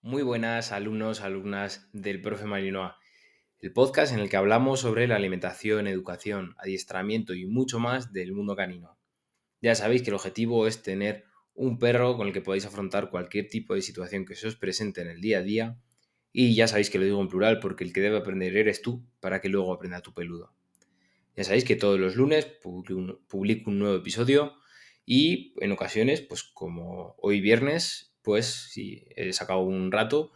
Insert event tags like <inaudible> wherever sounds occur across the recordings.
Muy buenas alumnos, alumnas del profe Malinois, el podcast en el que hablamos sobre la alimentación, educación, adiestramiento y mucho más del mundo canino. Ya sabéis que el objetivo es tener un perro con el que podáis afrontar cualquier tipo de situación que se os presente en el día a día y ya sabéis que lo digo en plural porque el que debe aprender eres tú para que luego aprenda tu peludo. Ya sabéis que todos los lunes publico un nuevo episodio y en ocasiones, pues como hoy viernes, pues si he sacado un rato,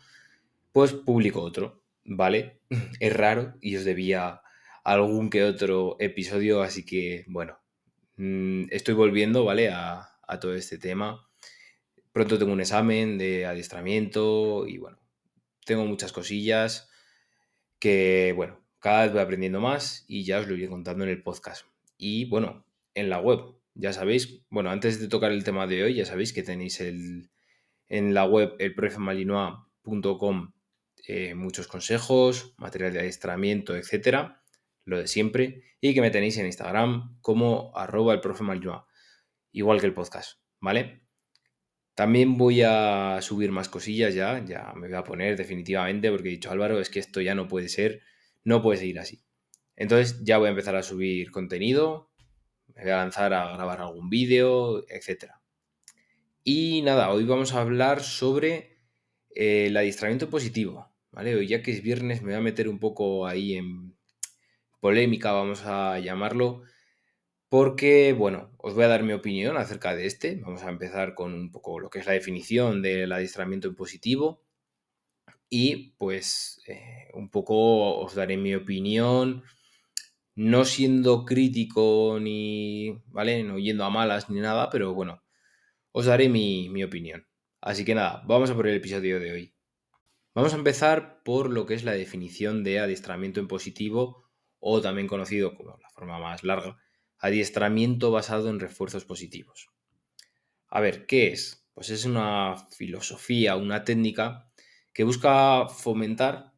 pues publico otro, ¿vale? <laughs> Es raro y os debía algún que otro episodio, así que bueno, mm, estoy volviendo, ¿vale? A, a todo este tema. Pronto tengo un examen de adiestramiento y bueno, tengo muchas cosillas que, bueno, cada vez voy aprendiendo más y ya os lo iré contando en el podcast. Y bueno, en la web, ya sabéis, bueno, antes de tocar el tema de hoy, ya sabéis que tenéis el, en la web elprofemalinois.com eh, muchos consejos, material de adiestramiento, etcétera, lo de siempre, y que me tenéis en Instagram como arroba el igual que el podcast, ¿vale? También voy a subir más cosillas ya, ya me voy a poner definitivamente, porque he dicho Álvaro, es que esto ya no puede ser, no puede seguir así. Entonces ya voy a empezar a subir contenido, me voy a lanzar a grabar algún vídeo, etcétera. Y nada, hoy vamos a hablar sobre eh, el adiestramiento positivo, ¿vale? Hoy ya que es viernes me voy a meter un poco ahí en polémica, vamos a llamarlo, porque, bueno, os voy a dar mi opinión acerca de este. Vamos a empezar con un poco lo que es la definición del adiestramiento en positivo y pues eh, un poco os daré mi opinión, no siendo crítico ni, ¿vale? No yendo a malas ni nada, pero bueno, os daré mi, opinión. Así que nada, vamos a por el episodio de hoy. Vamos a empezar por lo que es la definición de adiestramiento en positivo o también conocido como la forma más larga, adiestramiento basado en refuerzos positivos. A ver, ¿qué es? Pues es una filosofía, una técnica que busca fomentar,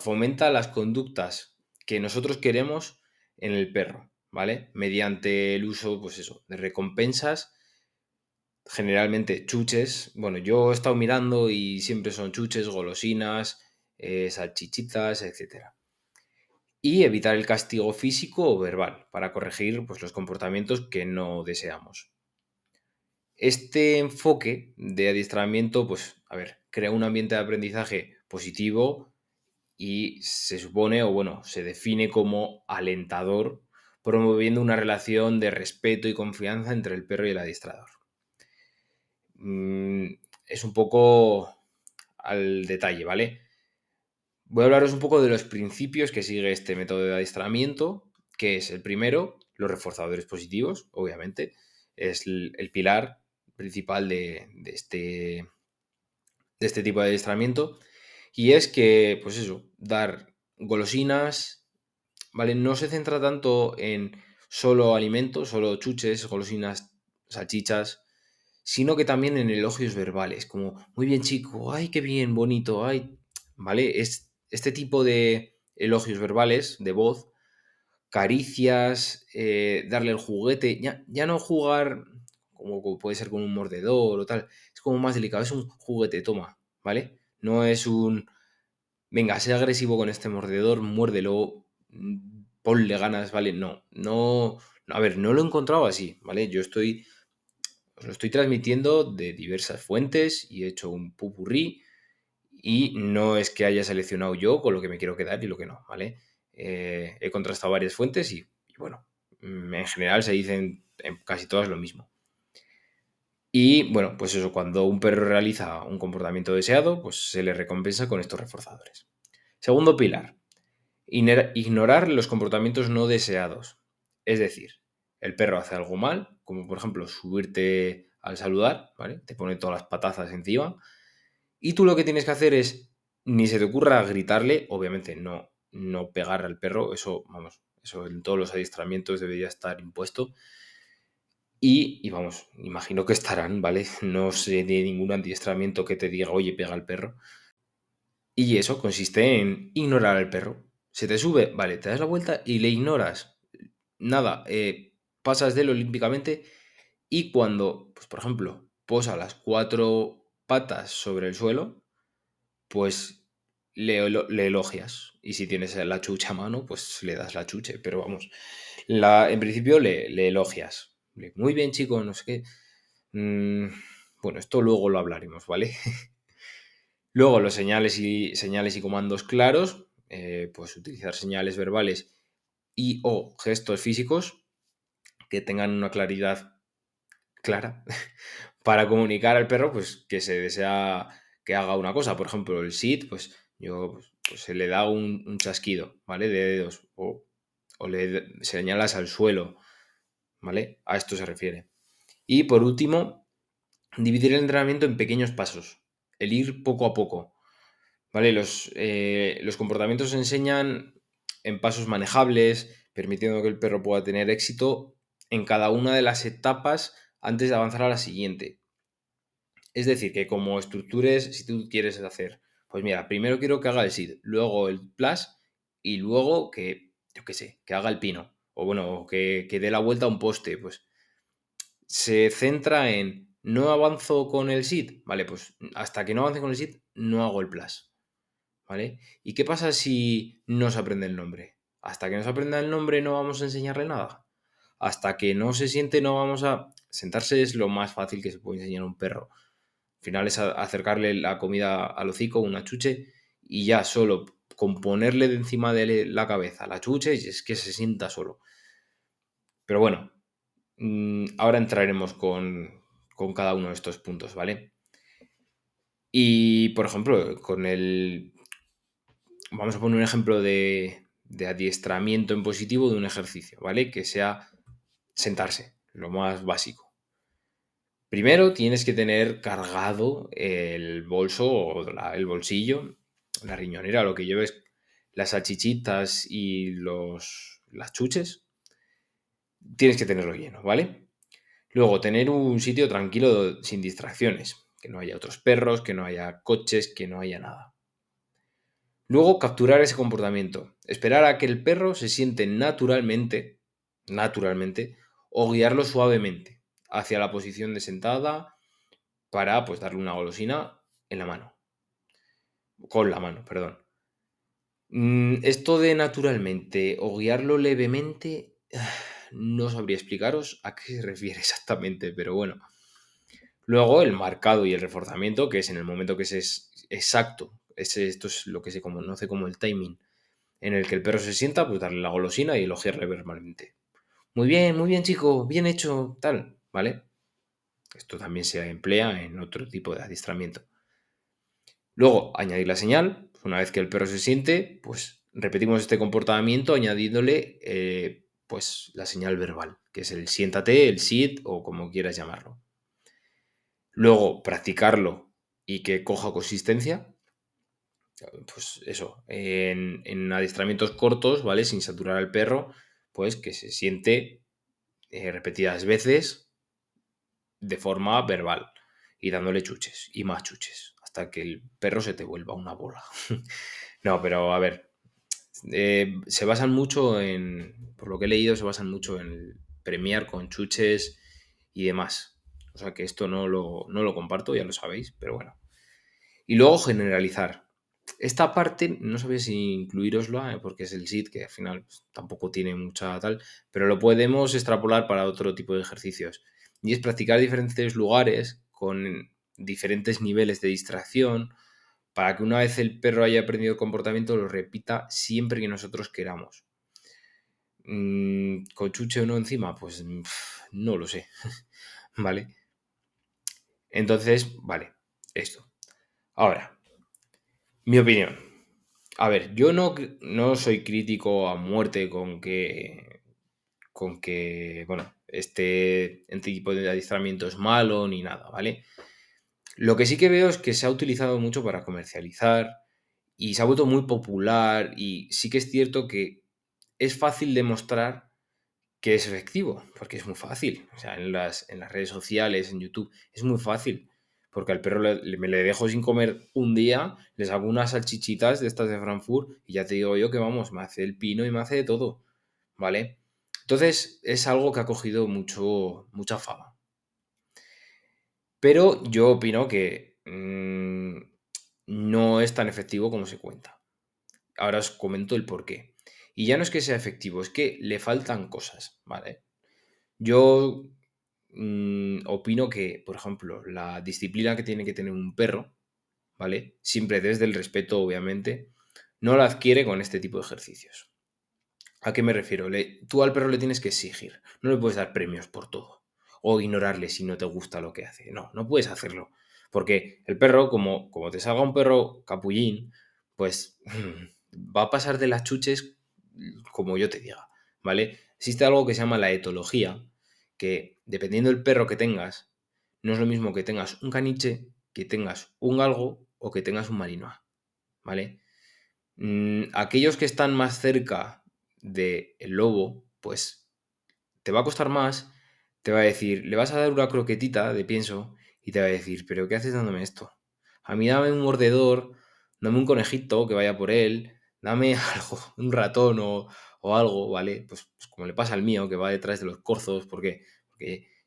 fomenta las conductas que nosotros queremos en el perro, ¿vale? Mediante el uso, pues eso, de recompensas generalmente chuches. Bueno, yo he estado mirando y siempre son chuches, golosinas, eh, salchichitas, etc. Y evitar el castigo físico o verbal para corregir pues, los comportamientos que no deseamos. Este enfoque de adiestramiento, pues, a ver, crea un ambiente de aprendizaje positivo y se supone, o bueno, se define como alentador, promoviendo una relación de respeto y confianza entre el perro y el adiestrador. Mm, es un poco al detalle, ¿vale? Voy a hablaros un poco de los principios que sigue este método de adiestramiento, que es el primero, los reforzadores positivos, obviamente, es el, pilar principal de, este, de este tipo de adiestramiento, y es que, pues eso, dar golosinas, ¿vale? No se centra tanto en solo alimentos, solo chuches, golosinas, salchichas, sino que también en elogios verbales, como, muy bien chico, ay, qué bien, bonito, ay, ¿vale? Es este tipo de elogios verbales, de voz, caricias, eh, darle el juguete, ya, ya no jugar como puede ser con un mordedor o tal, es como más delicado, es un juguete, toma, ¿vale? No es un, venga, sé agresivo con este mordedor, muérdelo, mm, ponle ganas, ¿vale? No, no, a ver, no lo he encontrado así, ¿vale? Yo estoy lo estoy transmitiendo de diversas fuentes y he hecho un pupurrí y no es que haya seleccionado yo con lo que me quiero quedar y lo que no, ¿vale? Eh, he contrastado varias fuentes y, bueno, mm, en general se dicen en casi todas lo mismo. Y bueno, pues eso, cuando un perro realiza un comportamiento deseado, pues se le recompensa con estos reforzadores. Segundo pilar, ignorar los comportamientos no deseados. Es decir, el perro hace algo mal, como por ejemplo subirte al saludar, ¿vale? Te pone todas las patazas encima. Y tú lo que tienes que hacer es, ni se te ocurra gritarle, obviamente no, no pegar al perro, eso, vamos, eso en todos los adiestramientos debería estar impuesto. Y, y, vamos, imagino que estarán, ¿vale? <laughs> No sé de ningún adiestramiento que te diga, oye, pega al perro. Y eso consiste en ignorar al perro. Se te sube, vale, te das la vuelta y le ignoras. Nada, eh, pasas de él olímpicamente y cuando, pues por ejemplo, posa las cuatro patas sobre el suelo, pues le, elogias. Y si tienes la chucha a mano, pues le das la chuche. Pero vamos, en principio le, elogias. Muy bien, chico, no sé qué. Mm, bueno, esto luego lo hablaremos, ¿vale? <laughs> luego los señales y, señales y comandos claros, eh, pues utilizar señales verbales y o gestos físicos que tengan una claridad clara <laughs> para comunicar al perro pues que se desea que haga una cosa. Por ejemplo, el sit, pues yo pues, se le da un, chasquido, ¿vale? De dedos o, o le señalas al suelo, ¿vale? A esto se refiere. Y por último, dividir el entrenamiento en pequeños pasos, el ir poco a poco, ¿vale? Los, eh, los comportamientos se enseñan en pasos manejables, permitiendo que el perro pueda tener éxito en cada una de las etapas antes de avanzar a la siguiente. Es decir, que como estructures, si tú quieres hacer, pues mira, primero quiero que haga el SID, luego el plus y luego que, yo qué sé, que haga el pino. O bueno, que, que dé la vuelta a un poste. Pues se centra en no avanzo con el SID, vale, pues hasta que no avance con el SID no hago el plus. ¿Vale? ¿Y qué pasa si no se aprende el nombre? Hasta que no se aprenda el nombre no vamos a enseñarle nada. Hasta que no se siente no vamos a... Sentarse es lo más fácil que se puede enseñar a un perro. Al final es acercarle la comida al hocico, una chuche, y ya solo con ponerle de encima de la cabeza la chuche es que se sienta solo. Pero bueno, mm, ahora entraremos con, con cada uno de estos puntos, ¿vale? Y, por ejemplo, con el... Vamos a poner un ejemplo de, de adiestramiento en positivo de un ejercicio, ¿vale? Que sea sentarse, lo más básico. Primero tienes que tener cargado el bolso o el bolsillo, la riñonera, lo que lleves, las salchichitas y los, las chuches. Tienes que tenerlo lleno, ¿vale? Luego, tener un sitio tranquilo sin distracciones, que no haya otros perros, que no haya coches, que no haya nada. Luego, capturar ese comportamiento. Esperar a que el perro se siente naturalmente, naturalmente, o guiarlo suavemente hacia la posición de sentada para pues darle una golosina en la mano. Con la mano, perdón. Mm, esto de naturalmente o guiarlo levemente, <sighs> no sabría explicaros a qué se refiere <laughs> exactamente, pero bueno. Luego el marcado y el reforzamiento, que es en el momento que es exacto esto es lo que se conoce como el timing, en el que el perro se sienta, pues darle la golosina y elogiarle verbalmente. Muy bien, muy bien, chico, bien hecho, tal, ¿vale? Esto también se emplea en otro tipo de adiestramiento. Luego, añadir la señal. Una vez que el perro se siente, pues repetimos este comportamiento añadiéndole eh, pues la señal verbal, que es el siéntate, el sit o como quieras llamarlo. Luego, practicarlo y que coja consistencia pues eso, en, adiestramientos cortos, ¿vale? Sin saturar al perro, pues que se siente eh, repetidas veces de forma verbal y dándole chuches y más chuches hasta que el perro se te vuelva una bola. <laughs> no, pero a ver, eh, se basan mucho en, por lo que he leído, se basan mucho en premiar con chuches y demás. O sea que esto no lo, no lo comparto, ya lo sabéis, pero bueno. Y luego generalizar. Esta parte no sabía si incluiroslo, eh, porque es el SID, que al final pues, tampoco tiene mucha tal, pero lo podemos extrapolar para otro tipo de ejercicios. Y es practicar diferentes lugares con diferentes niveles de distracción para que una vez el perro haya aprendido el comportamiento lo repita siempre que nosotros queramos. Mm, ¿Con chuche o no encima? Pues no lo sé. <laughs> ¿Vale? Entonces, vale, esto. Ahora, mi opinión. A ver, yo no, no soy crítico a muerte con que. con que. Bueno, este, este tipo de adiestramiento es malo ni nada, ¿vale? Lo que sí que veo es que se ha utilizado mucho para comercializar y se ha vuelto muy popular y sí que es cierto que es fácil demostrar que es efectivo, porque es muy fácil. O sea, en las, en las redes sociales, en YouTube, es muy fácil porque al perro le, dejo sin comer un día, les hago unas salchichitas de estas de Frankfurt y ya te digo yo que vamos, me hace el pino y me hace de todo, ¿vale? Entonces es algo que ha cogido mucho, mucha fama. Pero yo opino que mm, no es tan efectivo como se cuenta. Ahora os comento el por qué. Y ya no es que sea efectivo, es que le faltan cosas, ¿vale? Yo mm, opino que, por ejemplo, la disciplina que tiene que tener un perro, ¿vale? Siempre desde el respeto, obviamente, no la adquiere con este tipo de ejercicios. ¿A qué me refiero? tú al perro le tienes que exigir, no le puedes dar premios por todo o ignorarle si no te gusta lo que hace. No, no puedes hacerlo. Porque el perro, como, como te salga un perro capullín, pues <clears throat> va a pasar de las chuches como yo te diga, ¿vale? Existe algo que se llama la etología, que dependiendo del perro que tengas, no es lo mismo que tengas un caniche, que tengas un galgo o que tengas un marinoa, ¿vale? Mm, aquellos que están más cerca del lobo, pues te va a costar más, te va a decir, le vas a dar una croquetita de pienso y te va a decir, pero ¿qué haces dándome esto? A mí dame un mordedor, dame un conejito que vaya por él, dame <laughs> algo, un ratón o, algo, ¿vale? Pues, pues, como le pasa al mío, que va detrás de los corzos, ¿por qué?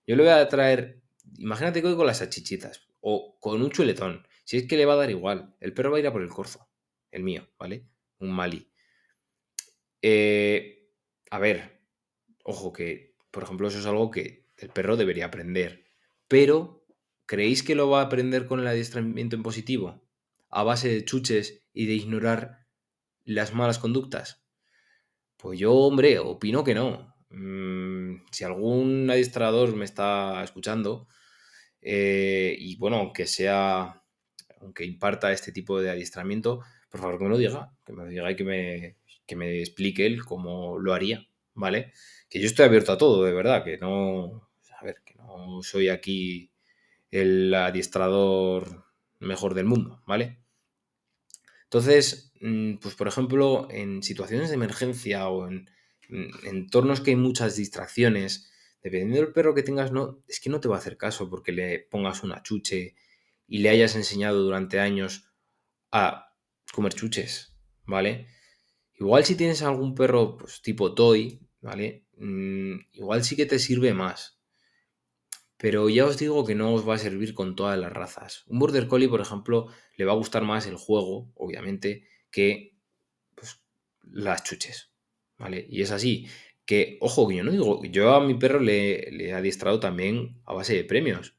Yo le voy a traer, imagínate que voy con las achichitas o con un chuletón, si es que le va a dar igual, el perro va a ir a por el corzo, el mío, ¿vale? Un mali. Eh, a ver, ojo que, por ejemplo, eso es algo que el perro debería aprender, pero ¿creéis que lo va a aprender con el adiestramiento en positivo? A base de chuches y de ignorar las malas conductas. Pues yo, hombre, opino que no. Mm, si algún adiestrador me está escuchando, eh, y bueno, aunque sea, aunque imparta este tipo de adiestramiento, por favor que me lo diga, que me lo diga y que me, que me explique él cómo lo haría, ¿vale? Que yo estoy abierto a todo, de verdad, que no, a ver, que no soy aquí el adiestrador mejor del mundo, ¿vale? Entonces, mm, pues por ejemplo, en situaciones de emergencia o en, entornos que hay muchas distracciones, dependiendo del perro que tengas, no, es que no te va a hacer caso porque le pongas una chuche y le hayas enseñado durante años a comer chuches, ¿vale? Igual si tienes algún perro pues, tipo toy, ¿vale? Mm, igual sí que te sirve más. Pero ya os digo que no os va a servir con todas las razas. Un Border Collie, por ejemplo, le va a gustar más el juego, obviamente, que pues, las chuches. Y es así. Que, ojo, que yo no digo, yo a mi perro le, le he adiestrado también a base de premios.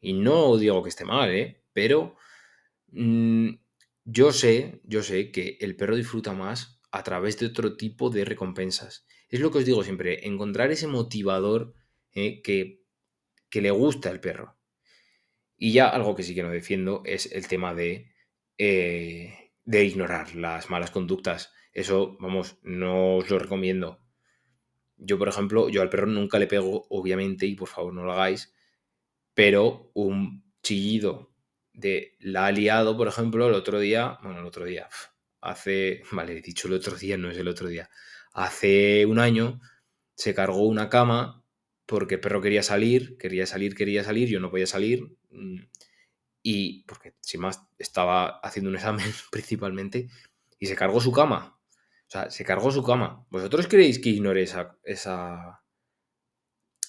Y no digo que esté mal, ¿eh? Pero mm, yo sé, yo sé que el perro disfruta más a través de otro tipo de recompensas. Es lo que os digo siempre, encontrar ese motivador ¿eh? que que le gusta el perro. Y ya algo que sí que no defiendo es el tema de, eh, de ignorar las malas conductas. Eso, vamos, no os lo recomiendo. Yo, por ejemplo, yo al perro nunca le pego, obviamente, y por favor no lo hagáis, pero un chillido de la aliado, por ejemplo, el otro día, bueno, el otro día, hace, vale, he dicho el otro día, no es el otro día, hace un año se cargó una cama porque el perro quería salir, quería salir, quería salir, yo no podía salir. Mm, y porque, sin más, estaba haciendo un examen <laughs> principalmente y se cargó su cama. O sea, se cargó su cama. ¿Vosotros creéis que ignore esa, esa,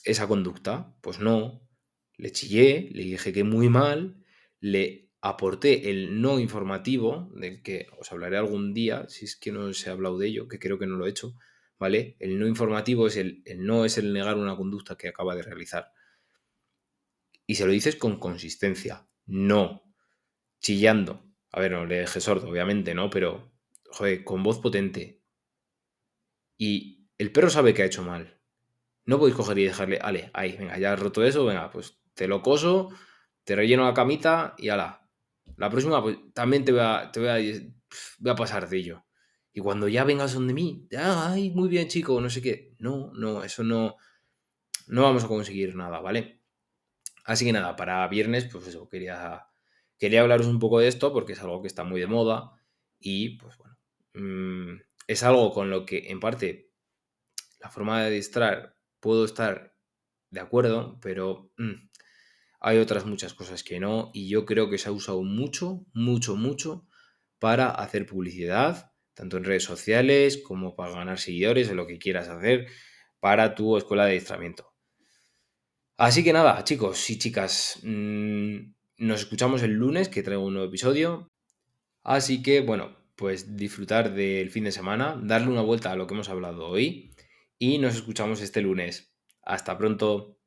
esa conducta? Pues no. Le chillé, le dije que muy mal, le aporté el no informativo, del que os hablaré algún día, si es que no os he hablado de ello, que creo que no lo he hecho, ¿vale? El no informativo es el, no es el negar una conducta que acaba de realizar. Y se lo dices con consistencia, no chillando. A ver, no le dejes sordo, obviamente, ¿no? Pero, joder, con voz potente. Y el perro sabe que ha hecho mal. No podéis coger y dejarle, ale, ahí, venga, ya has roto eso, venga, pues te lo coso, te relleno la camita y ala. La próxima, pues también te voy a, te voy a, pasar de ello. Y cuando ya vengas donde mí, ay, muy bien, chico, no sé qué. No, no, eso no, no vamos a conseguir nada, ¿vale? Así que nada, para viernes, pues eso, quería, quería hablaros un poco de esto porque es algo que está muy de moda y, pues bueno, mm, es algo con lo que, en parte, la forma de distraer puedo estar de acuerdo, pero mm, hay otras muchas cosas que no y yo creo que se ha usado mucho, mucho, mucho para hacer publicidad tanto en redes sociales como para ganar seguidores, en lo que quieras hacer para tu escuela de adiestramiento. Así que nada, chicos y chicas, mm, nos escuchamos el lunes que traigo un nuevo episodio. Así que, bueno, pues disfrutar del fin de semana, darle una vuelta a lo que hemos hablado hoy y nos escuchamos este lunes. Hasta pronto.